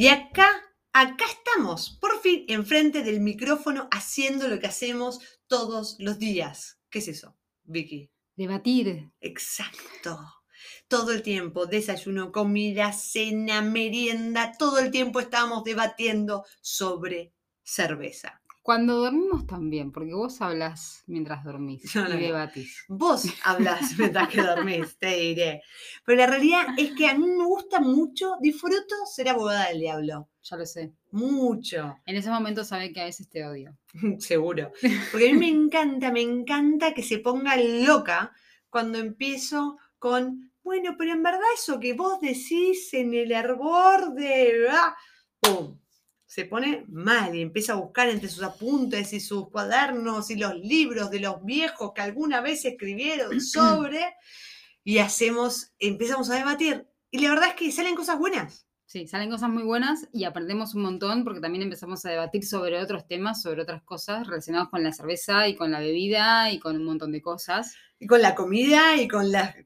Y acá, acá estamos, por fin, enfrente del micrófono, haciendo lo que hacemos todos los días. ¿Qué es eso, Vicky? Debatir. Exacto. Todo el tiempo, desayuno, comida, cena, merienda, todo el tiempo estamos debatiendo sobre cerveza. Cuando dormimos también, porque vos hablas mientras dormís No, no, y debatís. Vos hablas mientras que dormís, te diré. Pero la realidad es que a mí me gusta mucho, disfruto ser abogada del diablo. Ya lo sé. Mucho. En ese momento sabe que a veces te odio. Seguro. Porque a mí me encanta, me encanta que se ponga loca cuando empiezo con, bueno, pero en verdad eso que vos decís en el hervor de... ah", ¡Pum! Se pone mal y empieza a buscar entre sus apuntes y sus cuadernos y los libros de los viejos que alguna vez escribieron sobre y hacemos, empezamos a debatir. Y la verdad es que salen cosas buenas. Sí, salen cosas muy buenas y aprendemos un montón porque también empezamos a debatir sobre otros temas, sobre otras cosas relacionadas con la cerveza y con la bebida y con un montón de cosas. Y con la comida y con las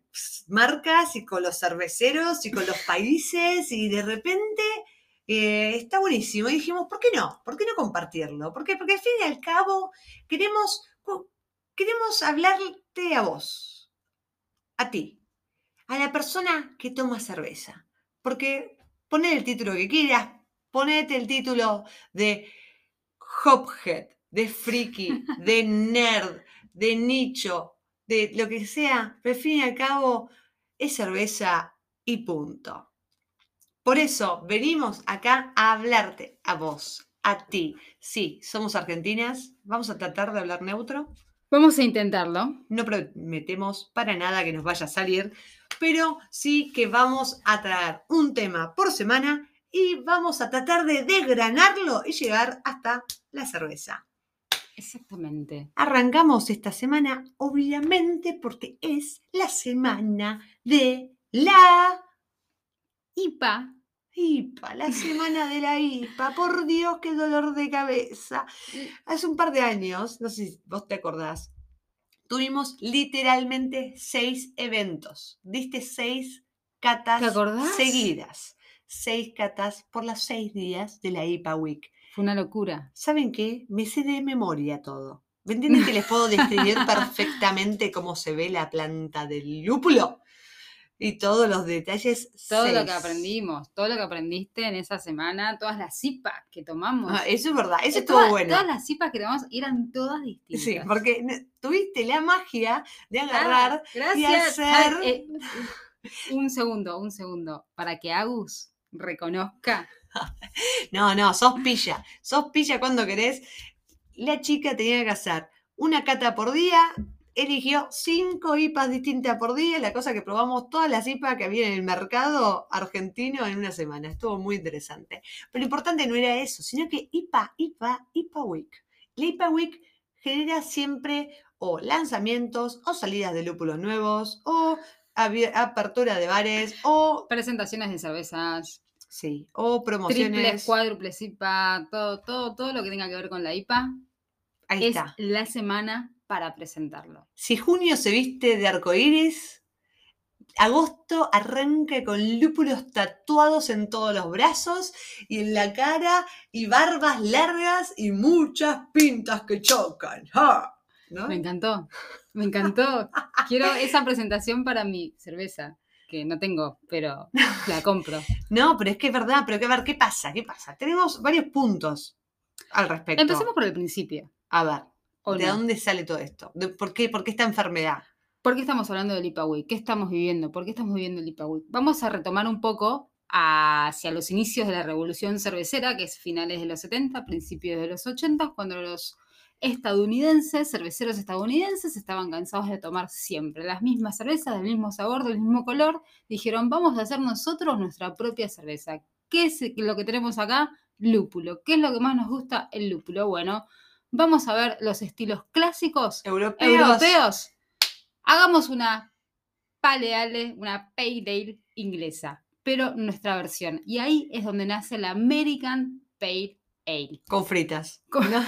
marcas y con los cerveceros y con los países y de repente eh, está buenísimo. Y dijimos, ¿por qué no? ¿Por qué no compartirlo? ¿Por qué? Porque al fin y al cabo queremos, queremos hablarte a vos, a ti, a la persona que toma cerveza. Porque poné el título que quieras, ponete el título de Hophead, de friki, de nerd, de nicho, de lo que sea, pero al fin y al cabo es cerveza y punto. Por eso venimos acá a hablarte a vos, a ti. Sí, somos argentinas, vamos a tratar de hablar neutro. Vamos a intentarlo. No prometemos para nada que nos vaya a salir, pero sí que vamos a traer un tema por semana y vamos a tratar de desgranarlo y llegar hasta la cerveza. Exactamente. Arrancamos esta semana, obviamente, porque es la semana de la IPA. IPA, la semana de la IPA. Por Dios, qué dolor de cabeza. Hace un par de años, no sé si vos te acordás, tuvimos literalmente seis eventos. Diste seis catas seguidas. Seis catas por los seis días de la IPA Week. Fue una locura. ¿Saben qué? Me sé de memoria todo. ¿Me entienden que les puedo describir perfectamente cómo se ve la planta del lúpulo? Y todos los detalles. Todo lo que aprendimos, todo lo que aprendiste en esa semana, todas las IPAs que tomamos. Ah, eso es verdad, eso Eh, estuvo bueno. Todas las IPAs que tomamos eran todas distintas. Sí, porque tuviste la magia de agarrar. Ah, gracias. hacer- Ay, eh, un segundo, un segundo. Para que Agus reconozca. No, no, sos pilla. Sos pilla cuando querés. La chica tenía que hacer una cata por día. Eligió cinco IPAs distintas por día, la cosa que probamos todas las IPAs que había en el mercado argentino en una semana. Estuvo muy interesante. Pero lo importante no era eso, sino que IPA, IPA, IPA Week. La IPA Week genera siempre o lanzamientos o salidas de lúpulos nuevos o apertura de bares o, Presentaciones de cervezas, sí, o promociones. triples, cuádruples IPA, todo, todo, todo lo que tenga que ver con la IPA Ahí es está. la semana para presentarlo. Si junio se viste de arcoíris, agosto arranca con lúpulos tatuados en todos los brazos y en la cara y barbas largas y muchas pintas que chocan. ¡Ja! ¿No? Me encantó, me encantó. Quiero esa presentación para mi cerveza, que no tengo, pero la compro. No, pero es que es verdad, pero que a ver, ¿qué pasa? ¿Qué pasa? Tenemos varios puntos al respecto. Empecemos por el principio. A ver, ¿o ¿de no? dónde sale todo esto? ¿De ¿Por qué, por qué esta enfermedad? ¿Por qué estamos hablando del IPA Week? ¿Qué estamos viviendo? ¿Por qué estamos viviendo el? Vamos a retomar un poco hacia los inicios de la revolución cervecera, que es finales de los 70, principios de los 80, cuando los estadounidenses, cerveceros estadounidenses, estaban cansados de tomar siempre las mismas cervezas, del mismo sabor, del mismo color. Dijeron, vamos a hacer nosotros nuestra propia cerveza. ¿Qué es lo que tenemos acá? Lúpulo. ¿Qué es lo que más nos gusta? El lúpulo. Bueno, vamos a ver los estilos clásicos Europeos. europeos, hagamos una pale ale, una pale ale inglesa, pero nuestra versión. Y ahí es donde nace la American Pale Ale. Con fritas. Con- ¿no?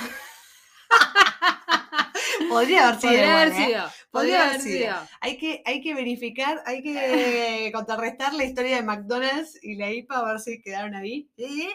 Podría haber sido. Podría haber ¿eh? sido. Podría Podría haber haber sido. sido. Hay que, hay que verificar, hay que contrarrestar la historia de McDonald's y la IPA a ver si quedaron ahí. ¿eh?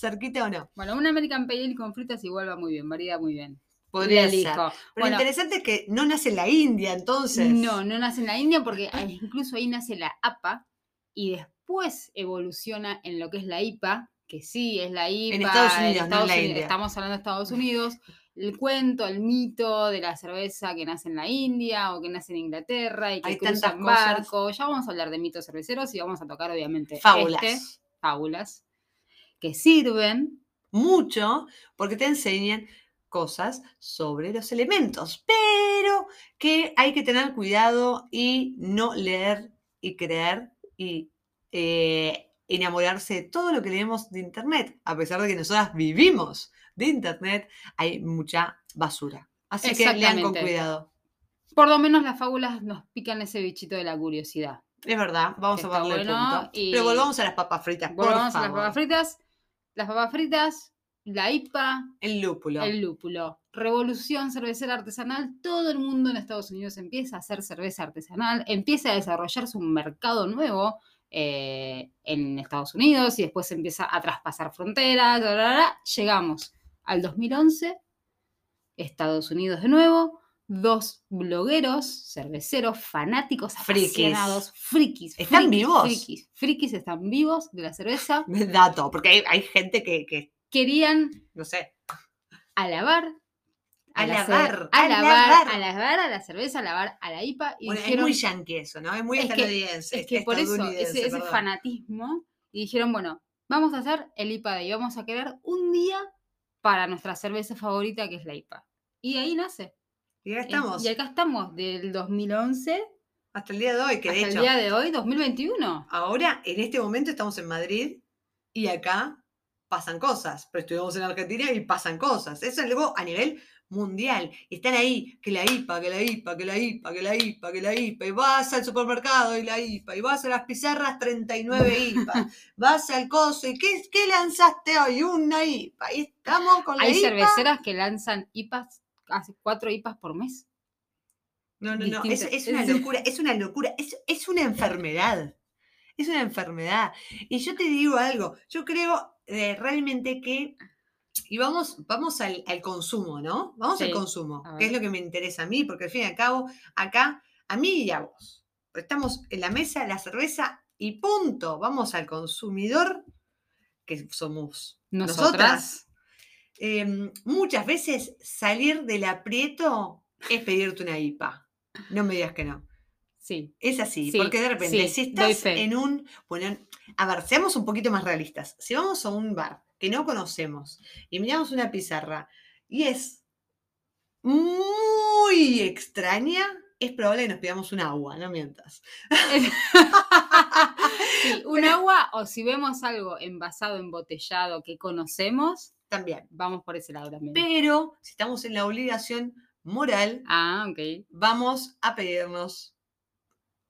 ¿Cerquita o no? Bueno, un American Pale Ale con frutas igual va muy bien, varía muy bien. Podría ser. Pero Bueno, lo interesante es que no nace en la India, entonces. No, no nace en la India porque incluso ahí nace la APA y después evoluciona en lo que es la IPA, que sí es la IPA. Estados Unidos, no en la India. Estamos hablando de Estados Unidos. El cuento, el mito de la cerveza que nace en la India o que nace en Inglaterra y que Hay cruza tantas en cosas. barco. Ya vamos a hablar de mitos cerveceros y vamos a tocar obviamente Fábulas. este, fábulas, que sirven Mucho, porque te enseñan cosas sobre los elementos, pero que hay que tener cuidado y no leer y creer y eh, enamorarse de todo lo que leemos de Internet. A pesar de que nosotras vivimos de Internet, hay mucha basura. Así que lean con cuidado. Por lo menos las fábulas nos pican ese bichito de la curiosidad. Es verdad, vamos a Está el bueno punto. y- Pero volvamos a las papas fritas, por Volvamos a las papas fritas. Las papas fritas, la IPA, El lúpulo. el lúpulo. Revolución cervecera artesanal. Todo el mundo en Estados Unidos empieza a hacer cerveza artesanal, empieza a desarrollarse un mercado nuevo eh, en Estados Unidos y después empieza a traspasar fronteras. bla, bla, bla. Llegamos al 2011, Estados Unidos de nuevo. Dos blogueros, cerveceros, fanáticos, Frikis. apasionados, frikis. ¿Están frikis, vivos? Frikis, frikis están vivos de la cerveza. Dato, porque hay, hay gente que, que, Querían no sé, alabar. Alabar, alabar, alabar. alabar a la cerveza, alabar a la IPA. Y Bueno, es dijeron, muy yankee eso, ¿no? Es muy Es que- estadounidense. es que por eso, ese, fanatismo, y dijeron, bueno, vamos a hacer el IPA Day, vamos a crear un día para nuestra cerveza favorita, que es la IPA. Y ahí nace. Y acá Eh, estamos, Y acá estamos, del 2011 hasta el día de hoy, que de hasta hecho, el día de hoy, 2021. ahora, en este momento estamos en Madrid y acá pasan cosas, pero estuvimos en Argentina y pasan cosas. Eso es algo a nivel mundial. Están ahí, que la IPA, que la IPA, que la IPA, que la IPA, que la IPA, y vas al supermercado y la IPA, y vas a las pizarras 39 IPA, vas al coso y ¿qué, qué lanzaste hoy? Una IPA. Y estamos con la Hay IPA. cerveceras que lanzan IPAs, hace cuatro IPAs por mes. No, no, no, es, es una locura, es una locura, es, es una enfermedad, es una enfermedad. Y yo te digo algo, yo creo eh, realmente que, y vamos, vamos al, al consumo, ¿no? Vamos al consumo, que es lo que me interesa a mí, porque al fin y al cabo, acá, a mí y a vos, estamos en la mesa, la cerveza y punto, vamos al consumidor, que somos Nosotras. nosotras. Em, muchas veces salir del aprieto es pedirte una IPA. No me digas que no. Sí. Es así, Sí, porque de repente, sí, si estás en un. Bueno, a ver, seamos un poquito más realistas. Si vamos a un bar que no conocemos y miramos una pizarra y es muy extraña, es probable que nos pidamos un agua, no mientas. Sí, un agua o si vemos algo envasado, embotellado que conocemos, También. vamos por ese lado también. Pero si estamos en la obligación moral, Ah, vamos a pedirnos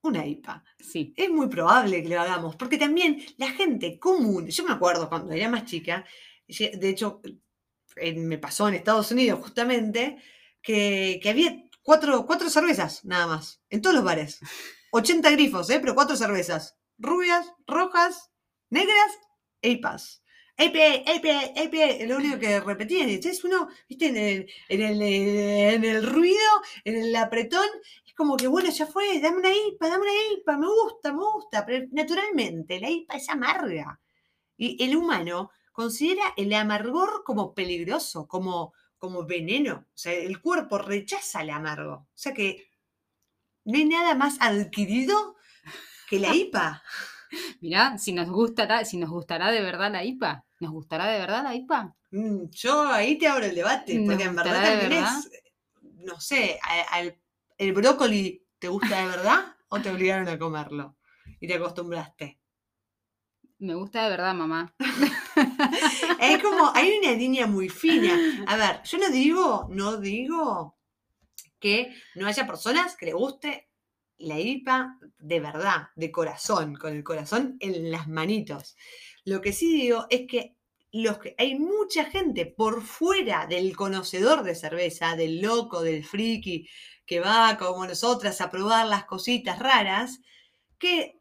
una IPA. Sí. Es muy probable que lo hagamos, porque también la gente común, yo me acuerdo cuando era más chica, de hecho, me pasó en Estados Unidos justamente, que, que había cuatro, cuatro cervezas nada más, en todos los bares. 80 grifos, ¿eh? pero cuatro cervezas. Rubias, rojas, negras e IPAs. IPA, IPA, es lo único que repetían. Y entonces uno, viste, en el, en el, en el ruido, en el apretón, es como que, bueno, ya fue, dame una IPA, dame una IPA, me gusta, me gusta. Pero naturalmente, la IPA es amarga. Y el humano considera el amargor como peligroso, como, como veneno. O sea, el cuerpo rechaza el amargo. O sea que no hay nada más adquirido que la IPA. Mirá, si nos gustará, si nos gustará de verdad la IPA. ¿Nos gustará de verdad la IPA? Mm, Yo ahí te abro el debate, ¿Nos porque en verdad también verdad? es, no sé, a- el brócoli te gusta de verdad o te obligaron a comerlo y te acostumbraste. Me gusta de verdad, mamá. Es como, hay una línea muy fina. A ver, yo no digo, no digo que no haya personas que le guste la IPA de verdad, de corazón, con el corazón en las manitos. Lo que sí digo es que los que, hay mucha gente por fuera del conocedor de cerveza, del loco, del friki, que va como nosotras a probar las cositas raras, que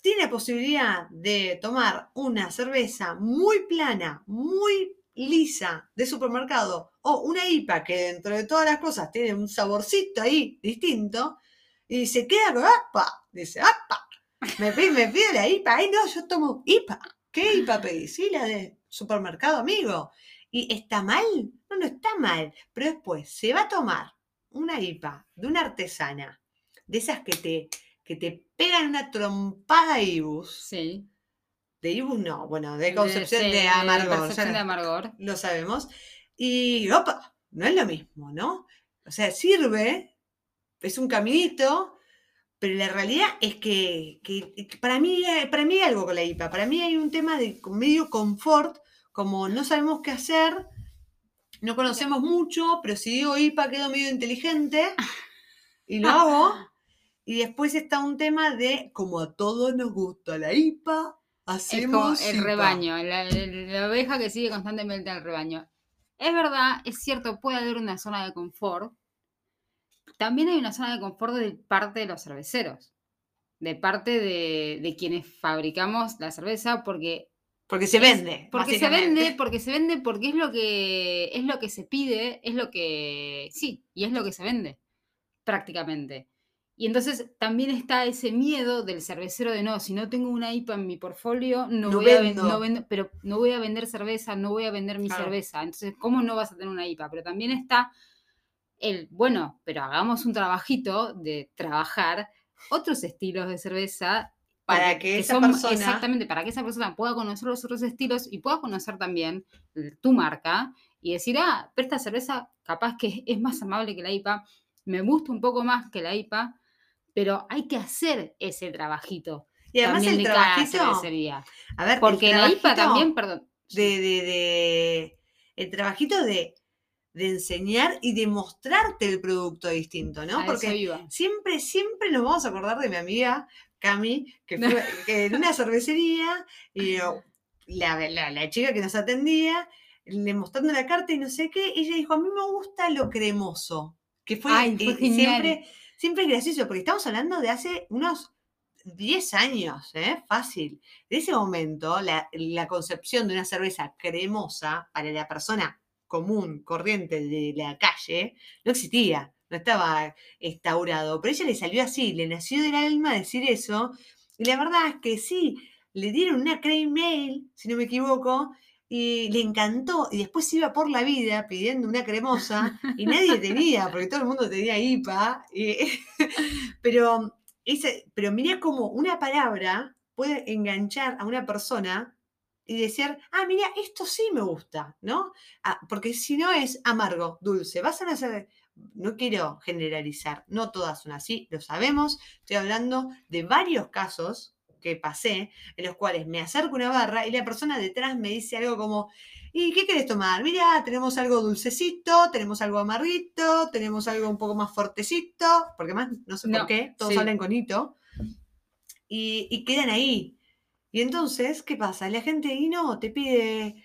tiene posibilidad de tomar una cerveza muy plana, muy lisa de supermercado o una IPA que dentro de todas las cosas tiene un saborcito ahí distinto y se queda con ¡apa! Dice, ¡apa! Me pide, la IPA. Ay, no, yo tomo IPA. ¿Qué IPA pedí? Sí, la de supermercado, amigo. ¿Y está mal? No, no está mal. Pero después se va a tomar una IPA de una artesana, de esas que te, que te pegan una trompada Ibus. Sí. De Ibus no, bueno, de Concepción de, Amargor. Concepción de Amargor. Lo sabemos. Y, opa, no es lo mismo, ¿no? O sea, sirve, es un caminito, pero la realidad es que, para, mí, para mí hay algo con la IPA. Para mí hay un tema de medio confort, como no sabemos qué hacer, no conocemos mucho, pero si digo IPA quedo medio inteligente y lo hago. Y después está un tema de, como a todos nos gusta la IPA, hacemos. el rebaño, la, la, oveja que sigue constantemente al rebaño. Es verdad, es cierto, puede haber una zona de confort, también hay una zona de confort de parte de los cerveceros, de parte de, quienes fabricamos la cerveza, porque porque se vende. porque se vende, porque se vende, porque es lo que es lo que se pide, es lo que sí, y es lo que se vende prácticamente. Y entonces también está ese miedo del cervecero de no, si no tengo una IPA en mi portfolio, no, voy a vender, pero no voy a vender cerveza, no voy a vender mi cerveza. Entonces, ¿cómo no vas a tener una IPA? Pero también está el, bueno, pero hagamos un trabajito de trabajar otros estilos de cerveza para que, esa persona... Exactamente, para que esa persona pueda conocer los otros estilos y pueda conocer también tu marca y decir, ah, pero esta cerveza capaz que es más amable que la IPA, me gusta un poco más que la IPA, pero hay que hacer ese trabajito. Y además el trabajito... A ver, porque la IPA también, perdón. De, de, de, el trabajito de de enseñar y de mostrarte el producto distinto, ¿no? Porque siempre, siempre nos vamos a acordar de mi amiga Cami, que fue en una cervecería y la, chica que nos atendía, le mostrando la carta y no sé qué, ella dijo, a mí me gusta lo cremoso, que fue, siempre, siempre gracioso, porque estamos hablando de hace unos 10 años, ¿eh? fácil. De ese momento, la, la concepción de una cerveza cremosa para la persona común, corriente de la calle, no existía, no estaba instaurado. Pero ella le salió así, le nació del alma decir eso. Y la verdad es que sí, le dieron una crane mail, si no me equivoco, y le encantó. Y después iba por la vida pidiendo una cremosa y nadie tenía, porque todo el mundo tenía IPA. pero, pero mirá cómo una palabra puede enganchar a una persona y decir, ah, mira, esto sí me gusta, ¿no? Ah, porque si no es amargo, dulce, vas a hacer, no quiero generalizar, no todas son así, lo sabemos, estoy hablando de varios casos que pasé, en los cuales me acerco una barra y la persona detrás me dice algo como, ¿y qué quieres tomar? Mira, tenemos algo dulcecito, tenemos algo amarrito, tenemos algo un poco más fuertecito, porque más, no sé por qué, todos salen con hito, y, y quedan ahí. Y entonces, ¿qué pasa? La gente y no, te pide,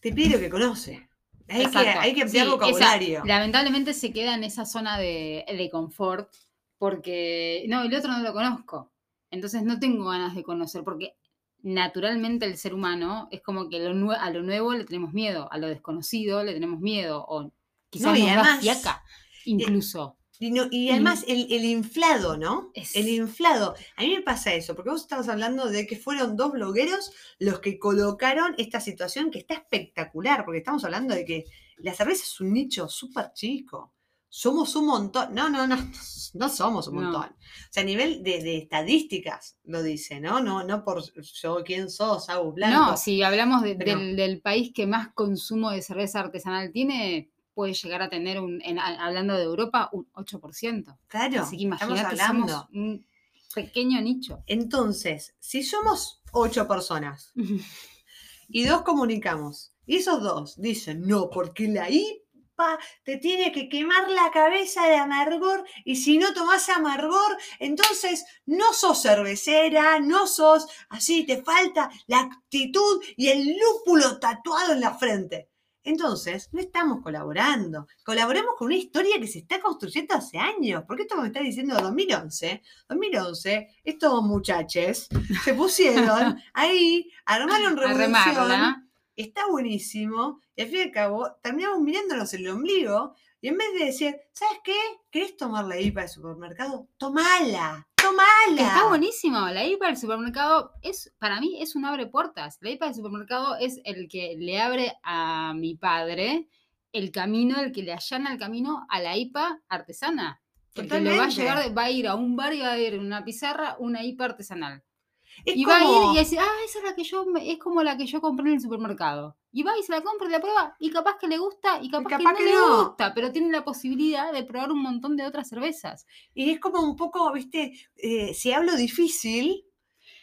te pide lo que conoce. Hay que, hay que ampliar vocabulario. lamentablemente se queda en esa zona de, confort porque, no, el otro no lo conozco. Entonces no tengo ganas de conocer porque naturalmente el ser humano es como que a lo nuevo le tenemos miedo, a lo desconocido le tenemos miedo o quizás no, nos fiaca incluso. Y, además el, inflado, ¿no? El inflado. A mí me pasa eso, porque vos estabas hablando de que fueron dos blogueros los que colocaron esta situación que está espectacular, porque estamos hablando de que la cerveza es un nicho súper chico. Somos un montón. No, no, no, no somos un montón. O sea, a nivel de, estadísticas lo dice, ¿no? No, no por yo quién sos, Agus Blanco. No, si hablamos del, del país que más consumo de cerveza artesanal tiene, puede llegar a tener, un, hablando de Europa, un 8%. Claro, Así que imagínate, somos un pequeño nicho. Entonces, si somos ocho personas y dos comunicamos, y esos dos dicen, no, porque la I pa, te tiene que quemar la cabeza de amargor y si no tomás amargor, entonces no sos cervecera, no sos así, te falta la actitud y el lúpulo tatuado en la frente. Entonces, no estamos colaborando. Colaboramos con una historia que se está construyendo hace años. Porque esto me está diciendo 2011. 2011, estos muchachos se pusieron ahí, armaron revolución. Está buenísimo. Y al fin y al cabo, terminamos mirándonos el ombligo. Y en vez de decir, ¿sabes qué? ¿Querés tomar la IPA del supermercado? ¡Tomala! ¡Tomala! Está buenísimo. La IPA del supermercado es, para mí, es un abre puertas. La IPA del supermercado es el que le abre a mi padre el camino, el que le allana el camino a la IPA artesana. Porque le va a llegar, va a ir a un bar y va a ir una pizarra, una IPA artesanal y va a ir y decir, ah, esa es la que yo, es como la que yo compré en el supermercado. Y va y se la compra y la prueba, y capaz que le gusta, y capaz, que, no, le gusta, pero tiene la posibilidad de probar un montón de otras cervezas. Y es como un poco, viste, eh, si hablo difícil,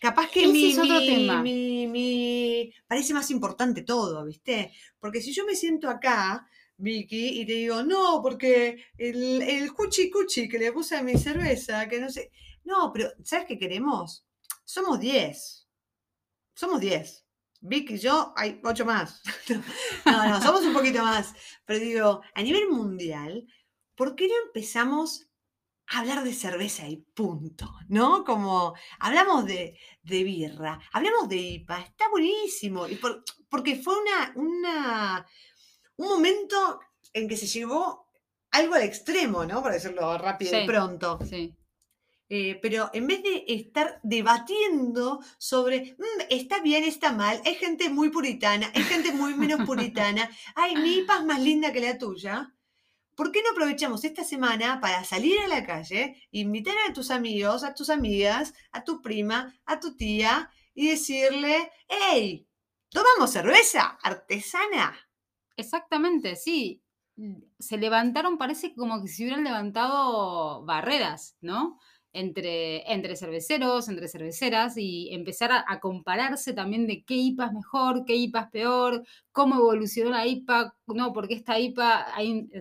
capaz que mi, es otro tema. Mi, parece más importante todo, viste. Porque si yo me siento acá, Vicky, y te digo, no, porque el, el cuchi cuchi que le puse a mi cerveza, que no sé. No, pero ¿sabes qué queremos? somos 10. Somos 10. Vic y yo, hay 8 más. No, no, somos un poquito más. Pero digo, a nivel mundial, ¿por qué no empezamos a hablar de cerveza y punto? ¿No? Como hablamos de, birra, hablamos de IPA, está buenísimo. Y porque fue una, una, un momento en que se llevó algo al extremo, ¿no? Por decirlo rápido y pronto. Sí. Eh, pero en vez de estar debatiendo sobre, mm, está bien, está mal, hay gente muy puritana, hay gente muy menos puritana, ay, mi IPA es más linda que la tuya, ¿por qué no aprovechamos esta semana para salir a la calle, invitar a tus amigos, a tus amigas, a tu prima, a tu tía y decirle, hey, ¿tomamos cerveza artesana? Exactamente, sí. Se levantaron, parece como que se hubieran levantado barreras, ¿no? Entre, entre cerveceros, entre cerveceras y empezar a, compararse también de qué IPA es mejor, qué IPA es peor, cómo evolucionó la IPA, no, porque esta IPA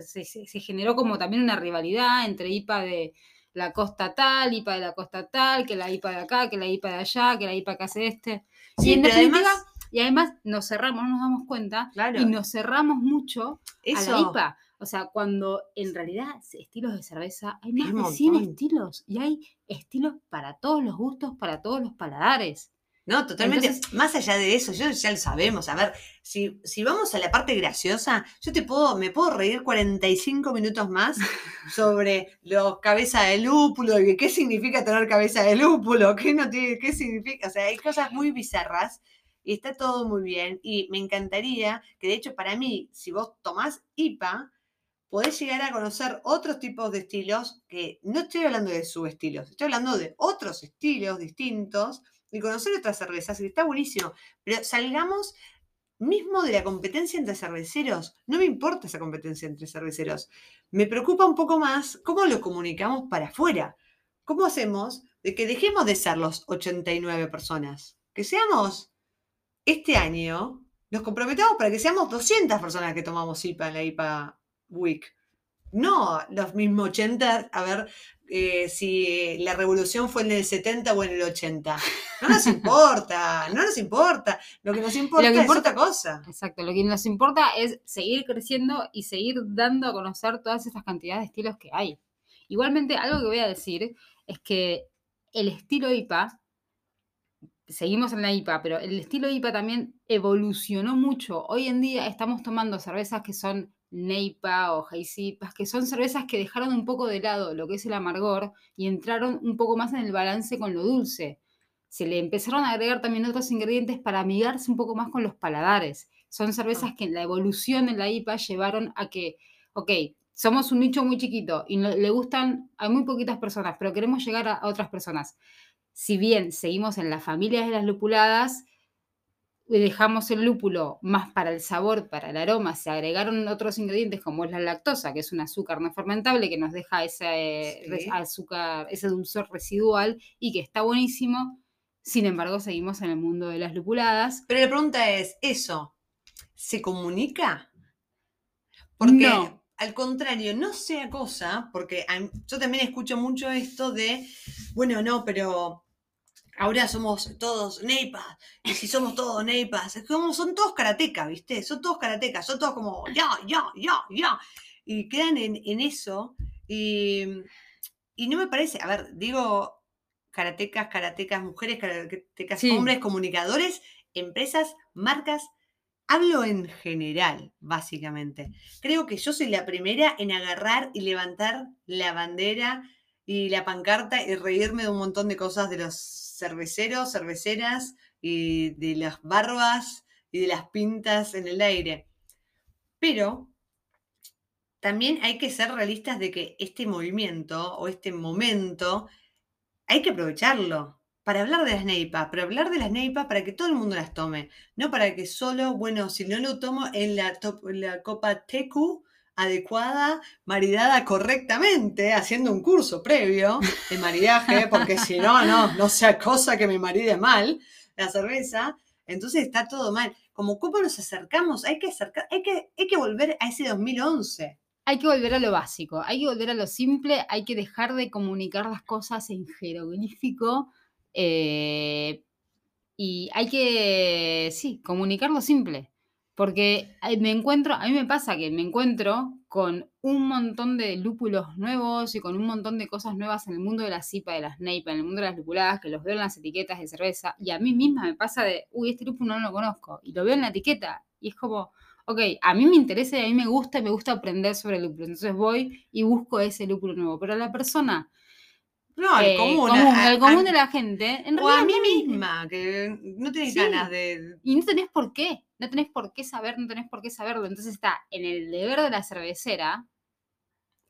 se, generó como también una rivalidad entre IPA de la costa tal, IPA de la costa tal, que la IPA de acá, que la IPA de allá, que la IPA que hace este. y en definitiva, y además nos cerramos, no nos damos cuenta, y nos cerramos mucho a la IPA. O sea, cuando en realidad estilos de cerveza hay más de 100 estilos y hay estilos para todos los gustos, para todos los paladares. No, totalmente. más allá de eso, yo ya lo sabemos. A ver, si, si vamos a la parte graciosa, yo te puedo, me puedo reír 45 minutos más sobre los cabeza de lúpulo y qué significa tener cabeza de lúpulo, qué no tiene, qué significa. O sea, hay cosas muy bizarras y está todo muy bien. Y me encantaría que, de hecho, para mí, si vos tomás IPA, podés llegar a conocer otros tipos de estilos, que no estoy hablando de subestilos, estoy hablando de otros estilos distintos y conocer otras cervezas, y está buenísimo. Pero salgamos mismo de la competencia entre cerveceros. No me importa esa competencia entre cerveceros. Me preocupa un poco más cómo lo comunicamos para afuera. ¿Cómo hacemos de que dejemos de ser los 89 personas? Que seamos este año, nos comprometamos para que seamos 200 personas que tomamos IPA en la IPA Week. No los mismos 80, a ver eh, si la revolución fue en el 70 o en el 80. No nos importa, no nos importa. Lo que nos importa, es otra cosa. Exacto, lo que nos importa es seguir creciendo y seguir dando a conocer todas estas cantidades de estilos que hay. Igualmente, algo que voy a decir es que el estilo IPA, seguimos en la IPA, pero el estilo IPA también evolucionó mucho. Hoy en día estamos tomando cervezas que son Neipa o Jaisipas, que son cervezas que dejaron un poco de lado lo que es el amargor y entraron un poco más en el balance con lo dulce. Se le empezaron a agregar también otros ingredientes para amigarse un poco más con los paladares. Son cervezas que en la evolución en la IPA llevaron a que, ok, somos un nicho muy chiquito y le gustan a muy poquitas personas, pero queremos llegar a, a otras personas. Si bien seguimos en las familias de las lupuladas, dejamos el lúpulo más para el sabor, para el aroma, se agregaron otros ingredientes como es la lactosa, que es un azúcar no fermentable que nos deja ese azúcar, ese dulzor residual y que está buenísimo. Sin embargo, seguimos en el mundo de las lupuladas. Pero la pregunta es, ¿eso se comunica? Porque No. al contrario, no sea cosa, porque yo también escucho mucho esto de, bueno, no, pero ahora somos todos neipas, y si somos todos neipas, es como son todos karatecas, ¿viste? Son todos karatecas, son todos como, ya, ya, ya, ya. Y quedan en, en eso, y, y no me parece, a ver, digo karatecas, karatecas, mujeres, karatecas, Sí. hombres, comunicadores, empresas, marcas. Hablo en general, básicamente. Creo que yo soy la primera en agarrar y levantar la bandera y la pancarta y reírme de un montón de cosas de los cerveceros, cerveceras y de las barbas y de las pintas en el aire. Pero también hay que ser realistas de que este movimiento o este momento hay que aprovecharlo para hablar de las neipas, pero hablar de las neipas para que todo el mundo las tome, no para que solo, bueno, si no lo tomo en la, la copa TQ adecuada, maridada correctamente, haciendo un curso previo de maridaje, porque si no, no, no sea cosa que me maride mal la cerveza, entonces está todo mal. Como copa nos acercamos, hay que acercar, hay que, hay que volver a ese 2011. Hay que volver a lo básico, hay que volver a lo simple, hay que dejar de comunicar las cosas en jeroglífico eh, y hay que, sí, comunicar lo simple. Porque eh, me encuentro, a mí me pasa que me encuentro con un montón de lúpulos nuevos y con un montón de cosas nuevas en el mundo de la cipa, de las neipas, en el mundo de las lupuladas, que los veo en las etiquetas de cerveza y a mí misma me pasa de, uy, este lúpulo no lo conozco y lo veo en la etiqueta y es como, ok, a mí me interesa y a mí me gusta y me gusta aprender sobre el lúpulo. Entonces voy y busco ese lúpulo nuevo. Pero la persona, No, al eh, común, común, a- al a- común de la gente, en o a mí misma, que no tiene Sí. ganas de... Y no tenés por qué, no tenés por qué saber, no tenés por qué saberlo. Entonces está en el deber de la cervecera,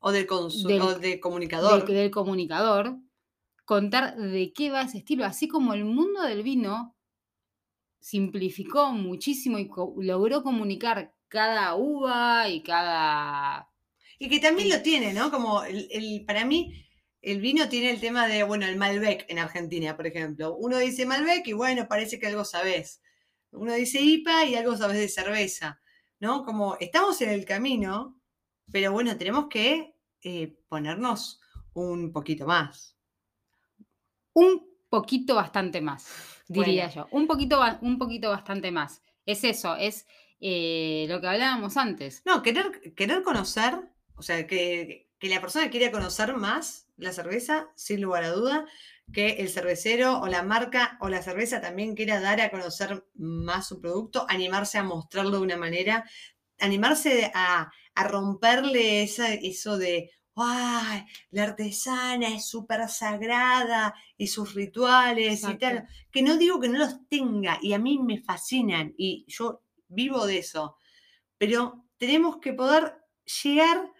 O del, Del- o del comunicador. del, del comunicador, contar de qué va ese estilo. Así como el mundo del vino simplificó muchísimo y co- logró comunicar cada uva y cada Y que también lo tiene, ¿no? Como el, el- para mí, el vino tiene el tema de, bueno, el Malbec en Argentina, por ejemplo. Uno dice Malbec y bueno, parece que algo sabes. Uno dice IPA y algo sabes de cerveza, ¿no? Como estamos en el camino, pero bueno, tenemos que eh, ponernos un poquito más. un poquito bastante más, diría Bueno. yo. Un poquito, un poquito bastante más. Es eso, es eh, lo que hablábamos antes. No, querer, querer conocer, o sea, que, que la persona quiera conocer más la cerveza, sin lugar a duda, que el cervecero o la marca o la cerveza también quiera dar a conocer más su producto, animarse a mostrarlo de una manera, animarse a, a romperle esa, eso de, ¡ay! La artesana es súper sagrada y sus rituales y tal. Que no digo que no los tenga y a mí me fascinan y yo vivo de eso pero tenemos que poder llegar,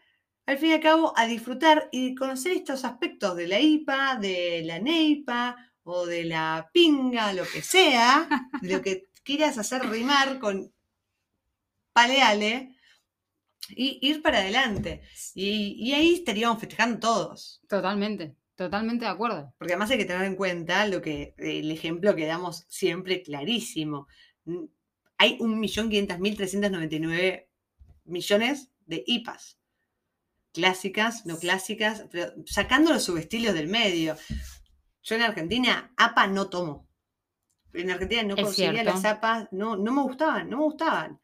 al fin y al cabo, a disfrutar y conocer estos aspectos de la IPA, de la NEIPA o de la pinga, lo que sea, lo que quieras hacer rimar con paleale y ir para adelante. Y, y ahí estaríamos festejando todos. Totalmente, totalmente de acuerdo. Porque además hay que tener en cuenta lo que, el ejemplo que damos siempre clarísimo. Hay 1.500.399 millones de IPAs. Clásicas, no clásicas, pero sacando los subestilos del medio. Yo en Argentina, APA no tomo. En Argentina no Es conseguía cierto. las APAs, no, no me gustaban, no me gustaban.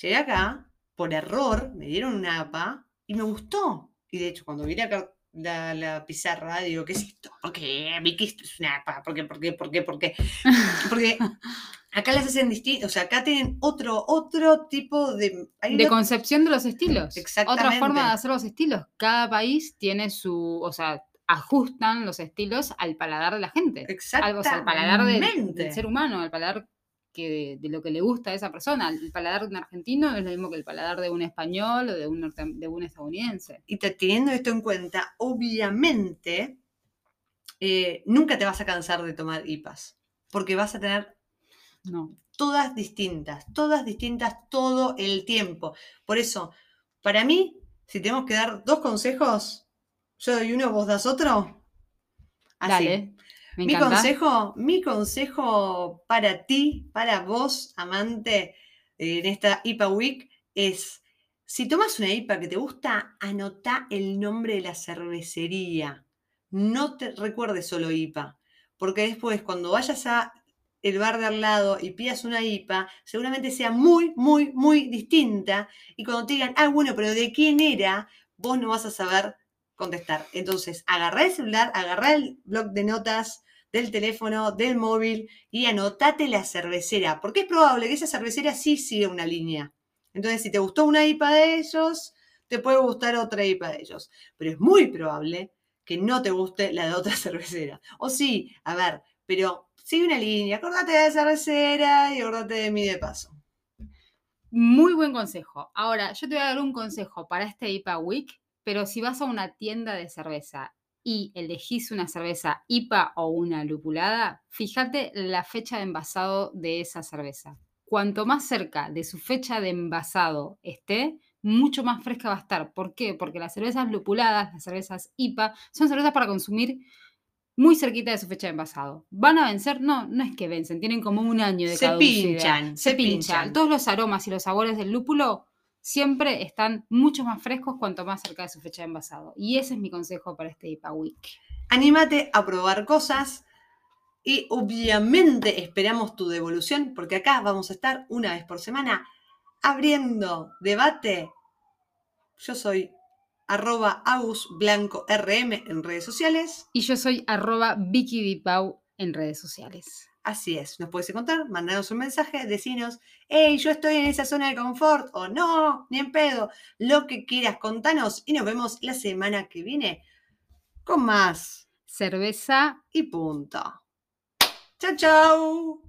Llegué acá, por error, me dieron una APA y me gustó. Y de hecho, cuando vi la, la, la pizarra, digo, ¿qué es esto? ¿Por qué? Esto es una APA. ¿Por qué? ¿Por qué? ¿Por qué? ¿Por qué? Porque acá las hacen distintas, o sea, acá tienen otro, otro tipo de... hay De una- concepción de los estilos. Otra Exactamente. forma de hacer los estilos. Cada país tiene su, o sea, ajustan los estilos al paladar de la gente. O sea, al paladar del, Exactamente. del ser humano, al paladar que, de lo que le gusta a esa persona. El paladar de un argentino es lo mismo que el paladar de un español o de un, norte- de un estadounidense. Y te- teniendo esto en cuenta, obviamente, eh, nunca te vas a cansar de tomar IPAs, porque vas a tener No. todas distintas, todas distintas todo el tiempo. Por eso, para mí, si tenemos que dar dos consejos, yo doy uno, vos das otro. Así. Dale. Me Mi consejo, mi consejo para ti, para vos, amante, eh, en esta IPA Week, es Si tomas una IPA que te gusta, anota el nombre de la cervecería. No te recuerdes solo IPA, porque después cuando vayas a el bar de al lado y pidas una IPA, seguramente sea muy, muy, muy distinta. Y cuando te digan, ah, bueno, pero ¿de quién era? Vos no vas a saber contestar. Entonces, agarrá el celular, agarrá el blog de notas del teléfono, del móvil y anotate la cervecera, porque es probable que esa cervecera sí siga una línea. Entonces, si te gustó una IPA de ellos, te puede gustar otra IPA de ellos. Pero es muy probable que no te guste la de otra cervecera. O sí, a ver, pero sigue una línea, acordate de la cervecera y acordate de mí de paso. Muy buen consejo. Ahora, yo te voy a dar un consejo para este IPA Week, pero si vas a una tienda de cerveza y elegís una cerveza IPA o una lupulada, fíjate la fecha de envasado de esa cerveza. Cuanto más cerca de su fecha de envasado esté, mucho más fresca va a estar. ¿Por qué? Porque las cervezas lupuladas, las cervezas IPA, son cervezas para consumir muy cerquita de su fecha de envasado. ¿Van a vencer? No, no es que vencen, tienen como un año de Se pinchan, se, pinchan. Todos los aromas y los sabores del lúpulo siempre están mucho más frescos cuanto más cerca de su fecha de envasado. Y ese es mi consejo para este IPA Week. Anímate a probar cosas y obviamente esperamos tu devolución porque acá vamos a estar una vez por semana abriendo debate. Yo soy arroba rm en redes sociales. Y yo soy arroba Vicky en redes sociales. Así es, nos puedes encontrar, mandanos un mensaje, decinos, hey, yo estoy en esa zona de confort, o no, ni en pedo, lo que quieras, contanos y nos vemos la semana que viene con más cerveza y punto. Chao, chao.